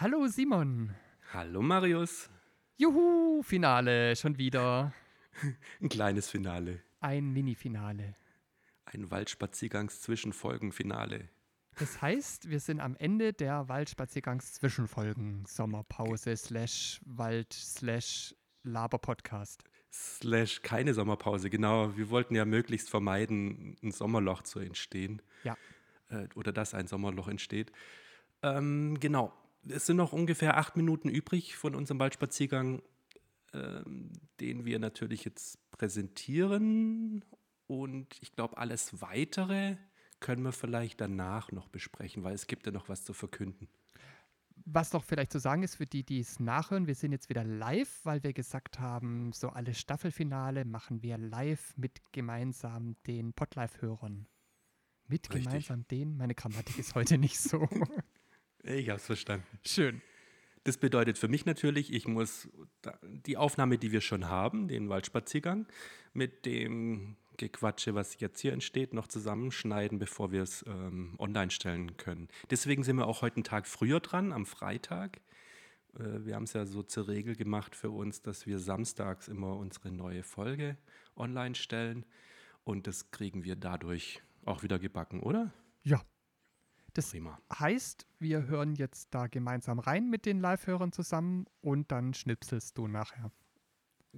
Hallo Simon. Hallo Marius. Juhu, Finale, schon wieder. Ein kleines Finale. Ein Mini-Finale. Ein Waldspaziergangs-Zwischenfolgen-Finale. Das heißt, wir sind am Ende der Waldspaziergangs-Zwischenfolgen. Sommerpause slash Wald slash Laber-Podcast. Slash keine Sommerpause, genau. Wir wollten ja möglichst vermeiden, ein Sommerloch zu entstehen. Ja. Äh, oder dass ein Sommerloch entsteht. Ähm, genau. Es sind noch ungefähr acht Minuten übrig von unserem Waldspaziergang, ähm, den wir natürlich jetzt präsentieren. Und ich glaube, alles Weitere können wir vielleicht danach noch besprechen, weil es gibt ja noch was zu verkünden. Was noch vielleicht zu sagen ist für die, die es nachhören, wir sind jetzt wieder live, weil wir gesagt haben, so alle Staffelfinale machen wir live mit gemeinsam den Podlife-Hörern. Mit Richtig. gemeinsam den? Meine Grammatik ist heute nicht so. Ich habe es verstanden. Schön. Das bedeutet für mich natürlich, ich muss die Aufnahme, die wir schon haben, den Waldspaziergang, mit dem Gequatsche, was jetzt hier entsteht, noch zusammenschneiden, bevor wir es ähm, online stellen können. Deswegen sind wir auch heute einen Tag früher dran, am Freitag. Äh, wir haben es ja so zur Regel gemacht für uns, dass wir samstags immer unsere neue Folge online stellen. Und das kriegen wir dadurch auch wieder gebacken, oder? Ja. Das Prima. heißt, wir hören jetzt da gemeinsam rein mit den Live-Hörern zusammen und dann schnipselst du nachher.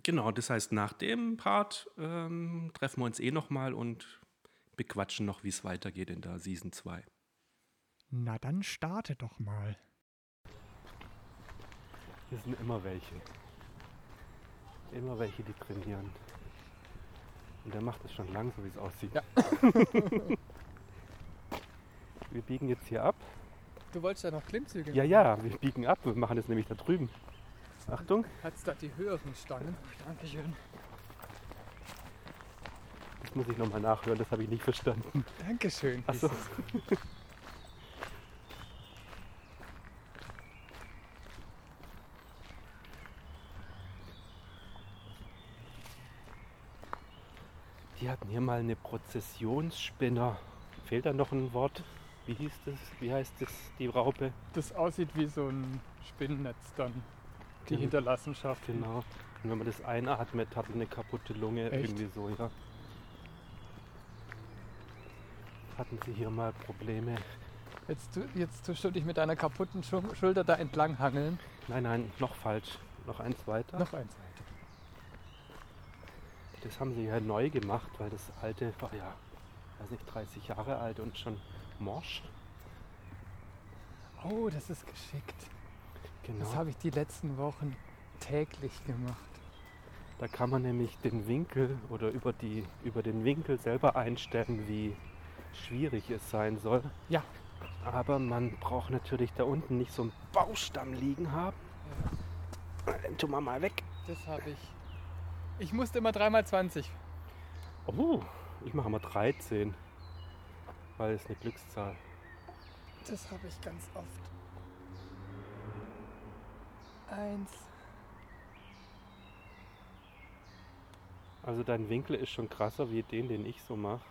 Genau, das heißt, nach dem Part ähm, treffen wir uns eh nochmal und bequatschen noch, wie es weitergeht in der Season 2. Na dann starte doch mal. Hier sind immer welche. Immer welche, die trainieren. Und der macht es schon lang, so wie es aussieht. Ja. wir biegen jetzt hier ab. Du wolltest ja noch Klimmzüge Ja, ja, wir biegen ab. Wir machen das nämlich da drüben. Achtung. Hat's da die höheren Stangen? Dankeschön. Das muss ich nochmal nachhören, das habe ich nicht verstanden. Dankeschön. Ach so. hieß es. Die hatten hier mal eine Prozessionsspinner. Fehlt da noch ein Wort? Wie hieß das? Wie heißt das, die Raupe? Das aussieht wie so ein Spinnennetz dann. Die Genau. Hinterlassenschaft. Genau. Und wenn man das einatmet, hat man eine kaputte Lunge. Echt? Irgendwie so, ja. Hatten sie hier mal Probleme? Jetzt, jetzt tust du dich mit deiner kaputten Schul- Schulter da entlang hangeln. Nein, nein, noch falsch. Noch eins weiter. Noch eins weiter. Das haben sie ja neu gemacht, weil das alte war ja, weiß nicht, 30 Jahre alt und schon morsch. Oh, das ist geschickt. Genau. Das habe ich die letzten Wochen täglich gemacht. Da kann man nämlich den Winkel oder über, die, über den Winkel selber einstellen, wie schwierig es sein soll. Ja. Aber man braucht natürlich da unten nicht so einen Baustamm liegen haben. Den tun wir mal weg. Das habe ich. Ich musste immer 3x20. Oh, ich mache mal 13. Weil es eine Glückszahl. Das habe ich ganz oft. Eins. Also dein Winkel ist schon krasser wie den, den ich so mache.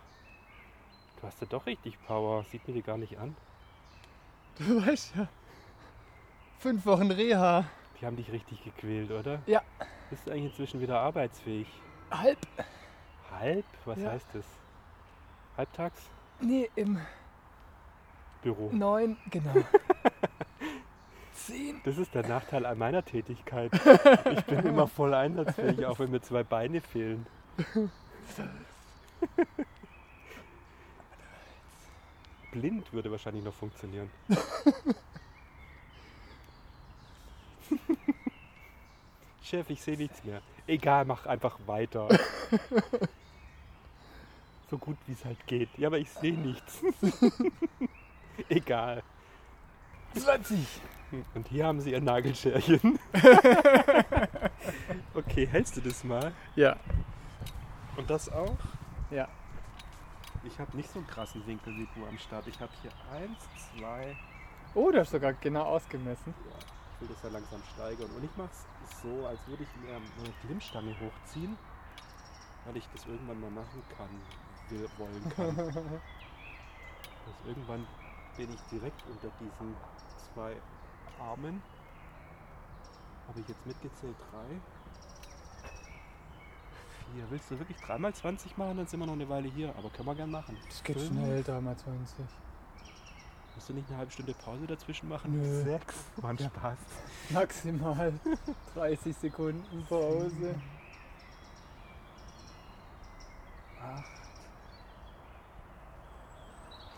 Du hast ja doch richtig Power. Sieht mir die gar nicht an. Du weißt ja. Fünf Wochen Reha. Die haben dich richtig gequält, oder? Ja. Bist du eigentlich inzwischen wieder arbeitsfähig? Halb. Halb? Was Ja. heißt das? Halbtags? Nee, im Büro. neun. Genau. Zehn. Das ist der Nachteil an meiner Tätigkeit. Ich bin immer voll einsatzfähig, auch wenn mir zwei Beine fehlen. Blind würde wahrscheinlich noch funktionieren. Chef, ich sehe nichts mehr. Egal, mach einfach weiter. So gut wie es halt geht. Ja, aber ich sehe nichts. Egal. 20. Und hier haben sie ihr Nagelscherchen. okay, hältst du das mal? Ja. Und das auch? Ja. Ich habe nicht so einen krassen Winkel wie du am Start. Ich habe hier eins, zwei, Oh, du hast sogar genau ausgemessen. Ja, ich will das ja langsam steigern. Und ich mache es so, als würde ich mir eine Glimmstange hochziehen, weil ich das irgendwann mal machen kann, will, wollen kann. also irgendwann bin ich direkt unter diesen zwei Armen. Habe ich jetzt mitgezählt? Drei. Vier. Willst du wirklich dreimal 20 machen? Dann sind wir noch eine Weile hier. Aber können wir gern machen. Das geht Fünf. schnell, 3x20. Musst du nicht eine halbe Stunde Pause dazwischen machen? Nö. Sechs. Ja. Spaß. Maximal 30 Sekunden Pause.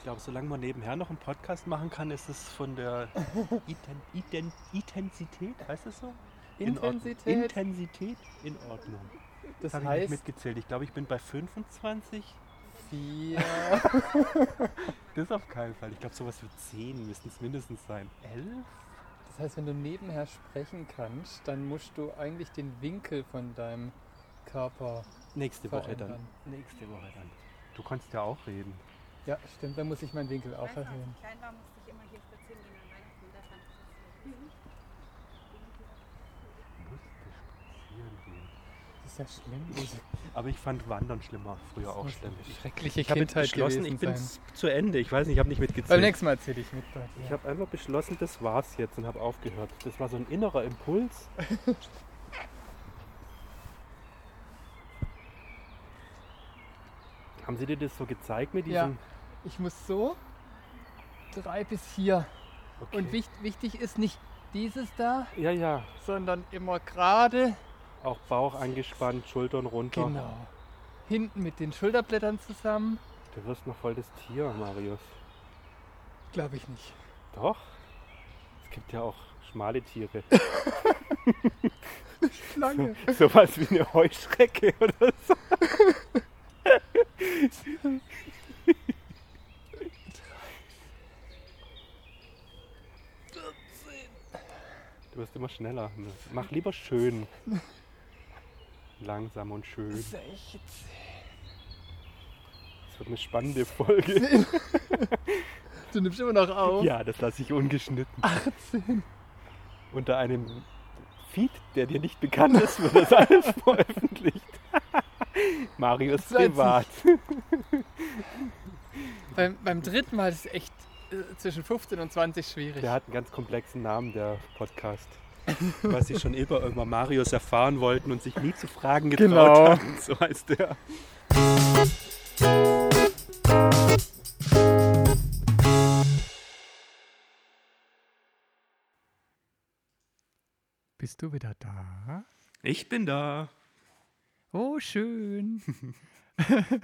Ich glaube, solange man nebenher noch einen Podcast machen kann, ist es von der Iten Iten Intensität, heißt es so? In Ordnung. Intensität. Intensität in Ordnung. Das habe ich nicht mitgezählt. Ich glaube, ich bin bei 25. 4. Das auf keinen Fall. Ich glaube, sowas wie 10 müssten es mindestens sein. 11? Das heißt, wenn du nebenher sprechen kannst, dann musst du eigentlich den Winkel von deinem Körper. Nächste Woche dann. Verändern. Nächste Woche dann. Du kannst ja auch reden. Ja, stimmt, dann muss ich meinen Winkel auch du, als erhöhen. ich klein war, musste ich immer hier spazieren gehen an Weihnachten. Da fand ich das Musste spazieren gehen. Das ist ja schlimm. Aber ich fand Wandern schlimmer, früher auch schlimm. schreckliche Ich habe jetzt Kindheit beschlossen, gewesen ich bin zu Ende. Ich weiß nicht, ich habe nicht Beim mitgezählt. nächsten Mal erzähle ich mit bei dir. Ich habe einfach beschlossen, das war's jetzt und habe aufgehört. Das war so ein innerer Impuls. Haben Sie dir das so gezeigt mit Ja. Ich muss so drei bis hier. Okay. Und wichtig, wichtig ist nicht dieses da, ja, ja. sondern immer gerade. Auch Bauch angespannt, Schultern runter. Genau. Hinten mit den Schulterblättern zusammen. Du wirst noch voll das Tier, Marius. Glaube ich nicht. Doch. Es gibt ja auch schmale Tiere. Lange. Sowas wie eine Heuschrecke oder so. wirst immer schneller. Mach lieber schön. Langsam und schön. 16. Es wird eine spannende Folge. Du nimmst immer noch auf. Ja, das lasse ich ungeschnitten. 18. Unter einem Feed, der dir nicht bekannt ist, wird das alles veröffentlicht. Marius 20. privat. Beim, beim dritten Mal ist es echt zwischen 15 und 20 schwierig. Der hat einen ganz komplexen Namen, der Podcast. Was sie schon immer über Marius erfahren wollten und sich nie zu fragen getraut Genau. haben. So heißt der. Bist du wieder da? Ich bin da. Oh, schön.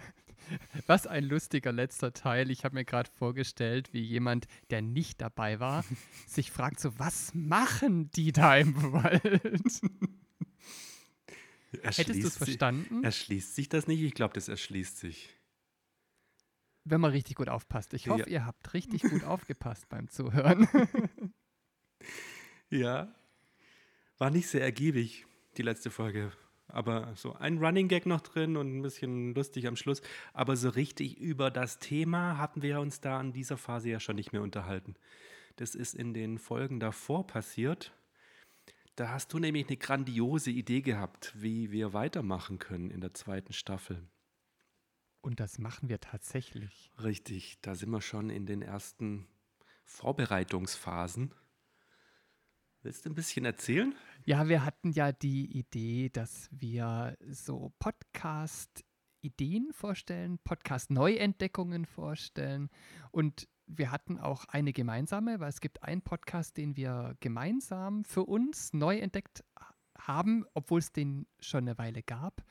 Was ein lustiger letzter Teil. Ich habe mir gerade vorgestellt, wie jemand, der nicht dabei war, sich fragt so, was machen die da im Wald? Hättest du es verstanden? Erschließt sich das nicht? Ich glaube, das erschließt sich. Wenn man richtig gut aufpasst. Ich hoffe, Ja. ihr habt richtig gut aufgepasst beim Zuhören. Ja. War nicht sehr ergiebig, die letzte Folge. Aber so ein Running Gag noch drin und ein bisschen lustig am Schluss. Aber so richtig über das Thema hatten wir uns da in dieser Phase ja schon nicht mehr unterhalten. Das ist in den Folgen davor passiert. Da hast du nämlich eine grandiose Idee gehabt, wie wir weitermachen können in der zweiten Staffel. Und das machen wir tatsächlich. Richtig, da sind wir schon in den ersten Vorbereitungsphasen. Willst du ein bisschen erzählen? Ja, wir hatten ja die Idee, dass wir so Podcast-Ideen vorstellen, Podcast-Neuentdeckungen vorstellen. Und wir hatten auch eine gemeinsame, weil es gibt einen Podcast, den wir gemeinsam für uns neu entdeckt haben, obwohl es den schon eine Weile gab.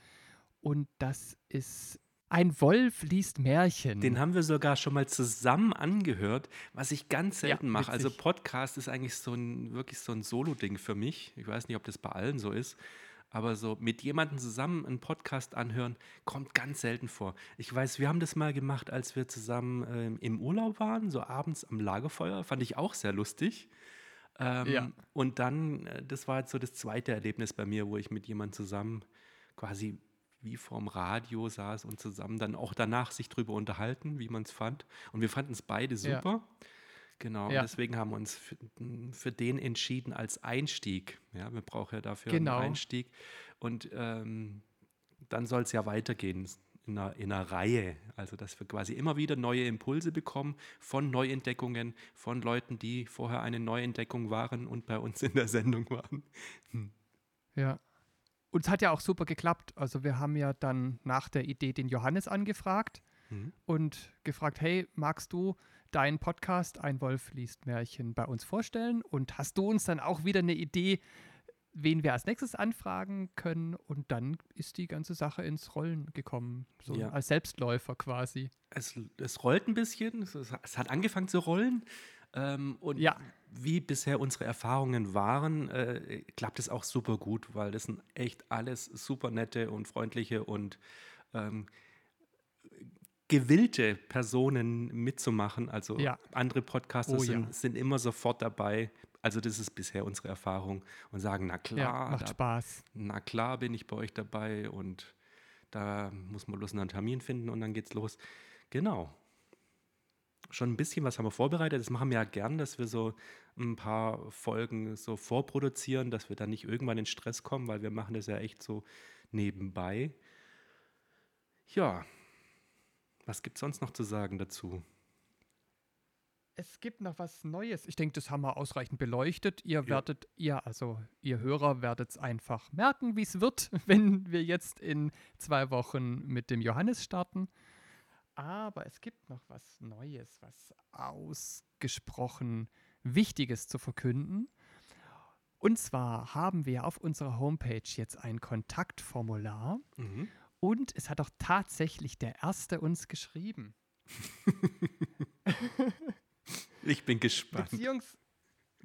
Und das ist Ein Wolf liest Märchen. Den haben wir sogar schon mal zusammen angehört, was ich ganz Ja, selten mache. Also. Podcast ist eigentlich so ein wirklich so ein Solo-Ding für mich. Ich weiß nicht, ob das bei allen so ist. Aber so mit jemandem zusammen einen Podcast anhören, kommt ganz selten vor. Ich weiß, wir haben das mal gemacht, als wir zusammen ähm, im Urlaub waren, so abends am Lagerfeuer. Fand ich auch sehr lustig. Ähm, Ja. Und dann, äh, das war jetzt so das zweite Erlebnis bei mir, wo ich mit jemandem zusammen quasi wie vorm Radio saß und zusammen dann auch danach sich drüber unterhalten, wie man es fand. Und wir fanden es beide Ja. super. Genau, Ja. und deswegen haben wir uns für, für den entschieden als Einstieg. Ja, wir brauchen ja dafür Genau. einen Einstieg. Und ähm, dann soll es ja weitergehen in einer, in einer Reihe. Also, dass wir quasi immer wieder neue Impulse bekommen von Neuentdeckungen, von Leuten, die vorher eine Neuentdeckung waren und bei uns in der Sendung waren. Ja. Und es hat ja auch super geklappt. Also wir haben ja dann nach der Idee den Johannes angefragt Mhm. und gefragt, hey, magst du deinen Podcast Ein Wolf liest Märchen bei uns vorstellen? Und hast du uns dann auch wieder eine Idee, wen wir als nächstes anfragen können? Und dann ist die ganze Sache ins Rollen gekommen, so Ja. als Selbstläufer quasi. Es, es rollt ein bisschen, es, es hat angefangen zu rollen. Ähm, und Ja. wie bisher unsere Erfahrungen waren, äh, klappt es auch super gut, weil das sind echt alles super nette und freundliche und ähm, gewillte Personen mitzumachen. Also Ja. andere Podcaster Oh ja. sind, sind immer sofort dabei. Also das ist bisher unsere Erfahrung und sagen, na klar, macht da Spaß. na klar bin ich bei euch dabei und da muss man bloß einen Termin finden und dann geht's los. Genau. Schon ein bisschen was haben wir vorbereitet. Das machen wir ja gern, dass wir so ein paar Folgen so vorproduzieren, dass wir dann nicht irgendwann in Stress kommen, weil wir machen das ja echt so nebenbei. Ja, was gibt es sonst noch zu sagen dazu? Es gibt noch was Neues. Ich denke, das haben wir ausreichend beleuchtet. Ihr Ja. werdet, ihr, also ihr Hörer werdet es einfach merken, wie es wird, wenn wir jetzt in zwei Wochen mit dem Johannes starten. Aber es gibt noch was Neues, was ausgesprochen Wichtiges zu verkünden. Und zwar haben wir auf unserer Homepage jetzt ein Kontaktformular Mhm. und es hat auch tatsächlich der Erste uns geschrieben. Ich bin gespannt. Beziehungs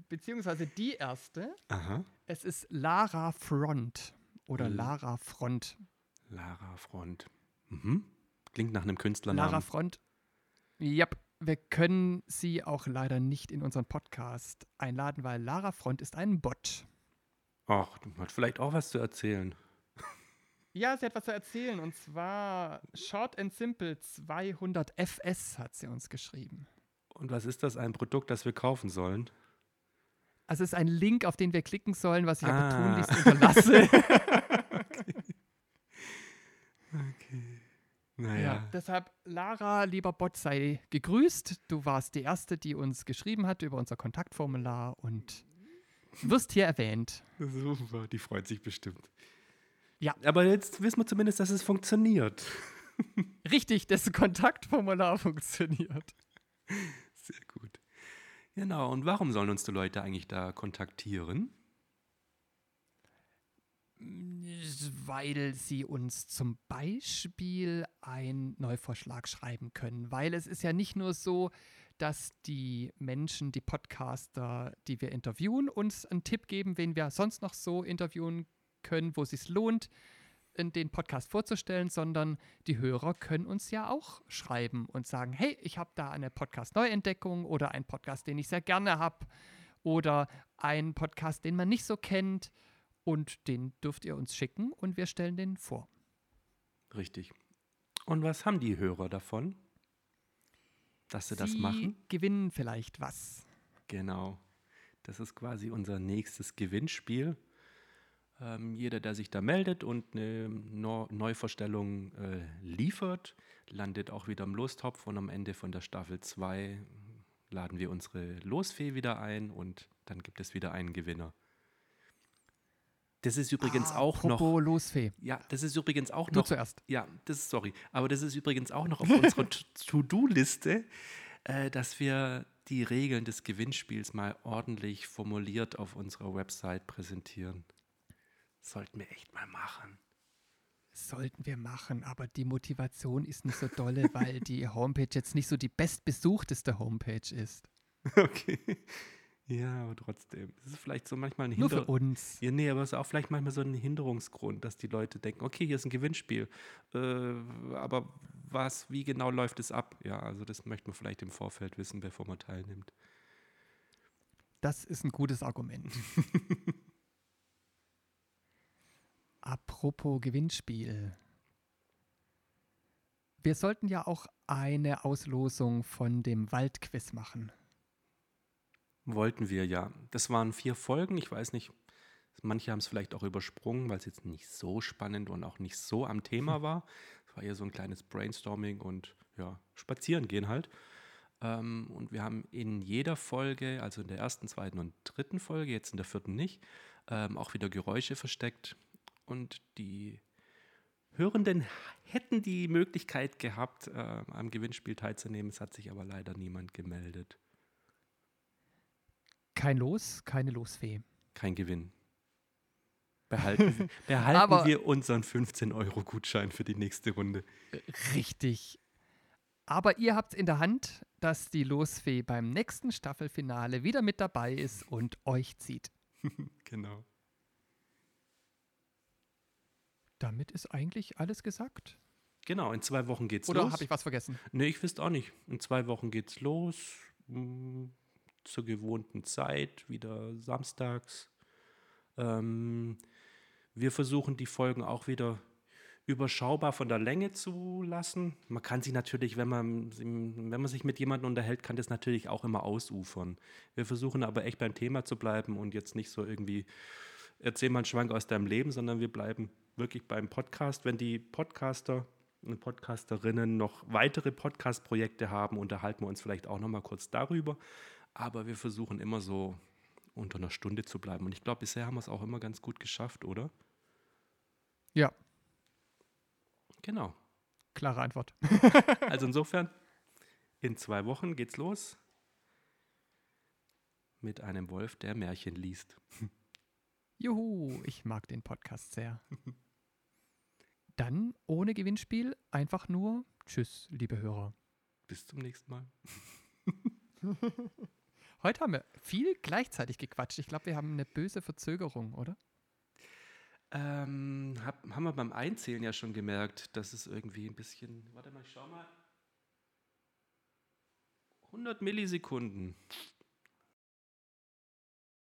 beziehungsweise die erste, Aha. es ist Lara Front oder L- Lara Front. Lara Front. Mhm. Klingt nach einem Künstlernamen. Lara Front. Ja, wir können sie auch leider nicht in unseren Podcast einladen, weil Lara Front ist ein Bot. Ach, du hat vielleicht auch was zu erzählen. Ja, sie hat was zu erzählen und zwar Short and Simple 200 FS hat sie uns geschrieben. Und was ist das, ein Produkt, das wir kaufen sollen? Also es ist ein Link, auf den wir klicken sollen, was ich aber Ah. tunlichst unterlasse. Naja. Ja, deshalb, Lara, lieber Bot, sei gegrüßt. Du warst die Erste, die uns geschrieben hat über unser Kontaktformular und wirst hier erwähnt. Super, die freut sich bestimmt. Ja. Aber jetzt wissen wir zumindest, dass es funktioniert. Richtig, das Kontaktformular funktioniert. Sehr gut. Genau, und warum sollen uns die Leute eigentlich da kontaktieren? Weil sie uns zum Beispiel einen Neuvorschlag schreiben können. Weil es ist ja nicht nur so, dass die Menschen, die Podcaster, die wir interviewen, uns einen Tipp geben, wen wir sonst noch so interviewen können, wo es sich lohnt, den Podcast vorzustellen, sondern die Hörer können uns ja auch schreiben und sagen, hey, ich habe da eine Podcast-Neuentdeckung oder einen Podcast, den ich sehr gerne habe oder einen Podcast, den man nicht so kennt und den dürft ihr uns schicken und wir stellen den vor. Richtig. Und was haben die Hörer davon, dass sie, das machen? gewinnen vielleicht was. Genau. Das ist quasi unser nächstes Gewinnspiel. Ähm, jeder, der sich da meldet und eine Neu Neuvorstellung äh, liefert, landet auch wieder im Lostopf und am Ende von der Staffel 2 laden wir unsere Losfee wieder ein und dann gibt es wieder einen Gewinner. Das ist übrigens auch noch. Losfee. Ja, das ist übrigens auch Du noch. zuerst. Ja, das ist sorry. Aber das ist übrigens auch noch auf unserer To-Do-Liste, äh, dass wir die Regeln des Gewinnspiels mal ordentlich formuliert auf unserer Website präsentieren. Sollten wir echt mal machen. Sollten wir machen, aber die Motivation ist nicht so dolle, weil die Homepage jetzt nicht so die bestbesuchteste Homepage ist. Okay. Ja, aber trotzdem. Das ist vielleicht so manchmal ein Nur für uns. ja, nee, aber es ist auch vielleicht manchmal so ein Hinderungsgrund, dass die Leute denken, okay, hier ist ein Gewinnspiel. Äh, aber was, wie genau läuft es ab? Ja, also das möchte man vielleicht im Vorfeld wissen, bevor man teilnimmt. Das ist ein gutes Argument. Apropos Gewinnspiel. Wir sollten ja auch eine Auslosung von dem Waldquiz machen. Wollten wir, ja. Das waren vier Folgen. Ich weiß nicht, manche haben es vielleicht auch übersprungen, weil es jetzt nicht so spannend und auch nicht so am Thema war. Es war eher so ein kleines Brainstorming und ja, spazieren gehen halt. Ähm, und wir haben in jeder Folge, also in der ersten, zweiten und dritten Folge, jetzt in der vierten nicht, ähm, auch wieder Geräusche versteckt. Und die Hörenden hätten die Möglichkeit gehabt, äh, am Gewinnspiel teilzunehmen. Es hat sich aber leider niemand gemeldet. Kein Los, keine Losfee. Kein Gewinn. Behalten, behalten Aber- wir unseren 15-Euro-Gutschein für die nächste Runde. Richtig. Aber ihr habt in der Hand, dass die Losfee beim nächsten Staffelfinale wieder mit dabei ist und euch zieht. Genau. Damit ist eigentlich alles gesagt. Genau, in zwei Wochen geht's Oder los. habe ich was vergessen? Nee, ich wüsste auch nicht. In zwei Wochen geht's los. mm, Zur gewohnten Zeit, wieder samstags. Ähm, wir versuchen die Folgen auch wieder überschaubar von der Länge zu lassen. Man kann sie natürlich, wenn man, wenn man sich mit jemandem unterhält, kann das natürlich auch immer ausufern. Wir versuchen aber echt beim Thema zu bleiben und jetzt nicht so irgendwie, erzähl mal einen Schwank aus deinem Leben, sondern wir bleiben wirklich beim Podcast. Wenn die Podcaster und Podcasterinnen noch weitere Podcast-Projekte haben, unterhalten wir uns vielleicht auch noch mal kurz darüber. Aber wir versuchen immer so unter einer Stunde zu bleiben. Und ich glaube, bisher haben wir es auch immer ganz gut geschafft, oder? Ja, Genau. klare Antwort. Also insofern, in zwei Wochen geht's los mit einem Wolf, der Märchen liest. Juhu, ich mag den Podcast sehr. Dann ohne Gewinnspiel einfach nur Tschüss, liebe Hörer. Bis zum nächsten Mal. Heute haben wir viel gleichzeitig gequatscht. Ich glaube, wir haben eine böse Verzögerung, oder? Ähm, hab, haben wir beim Einzählen ja schon gemerkt, dass es irgendwie ein bisschen. Warte mal, ich schau mal. 100 Millisekunden.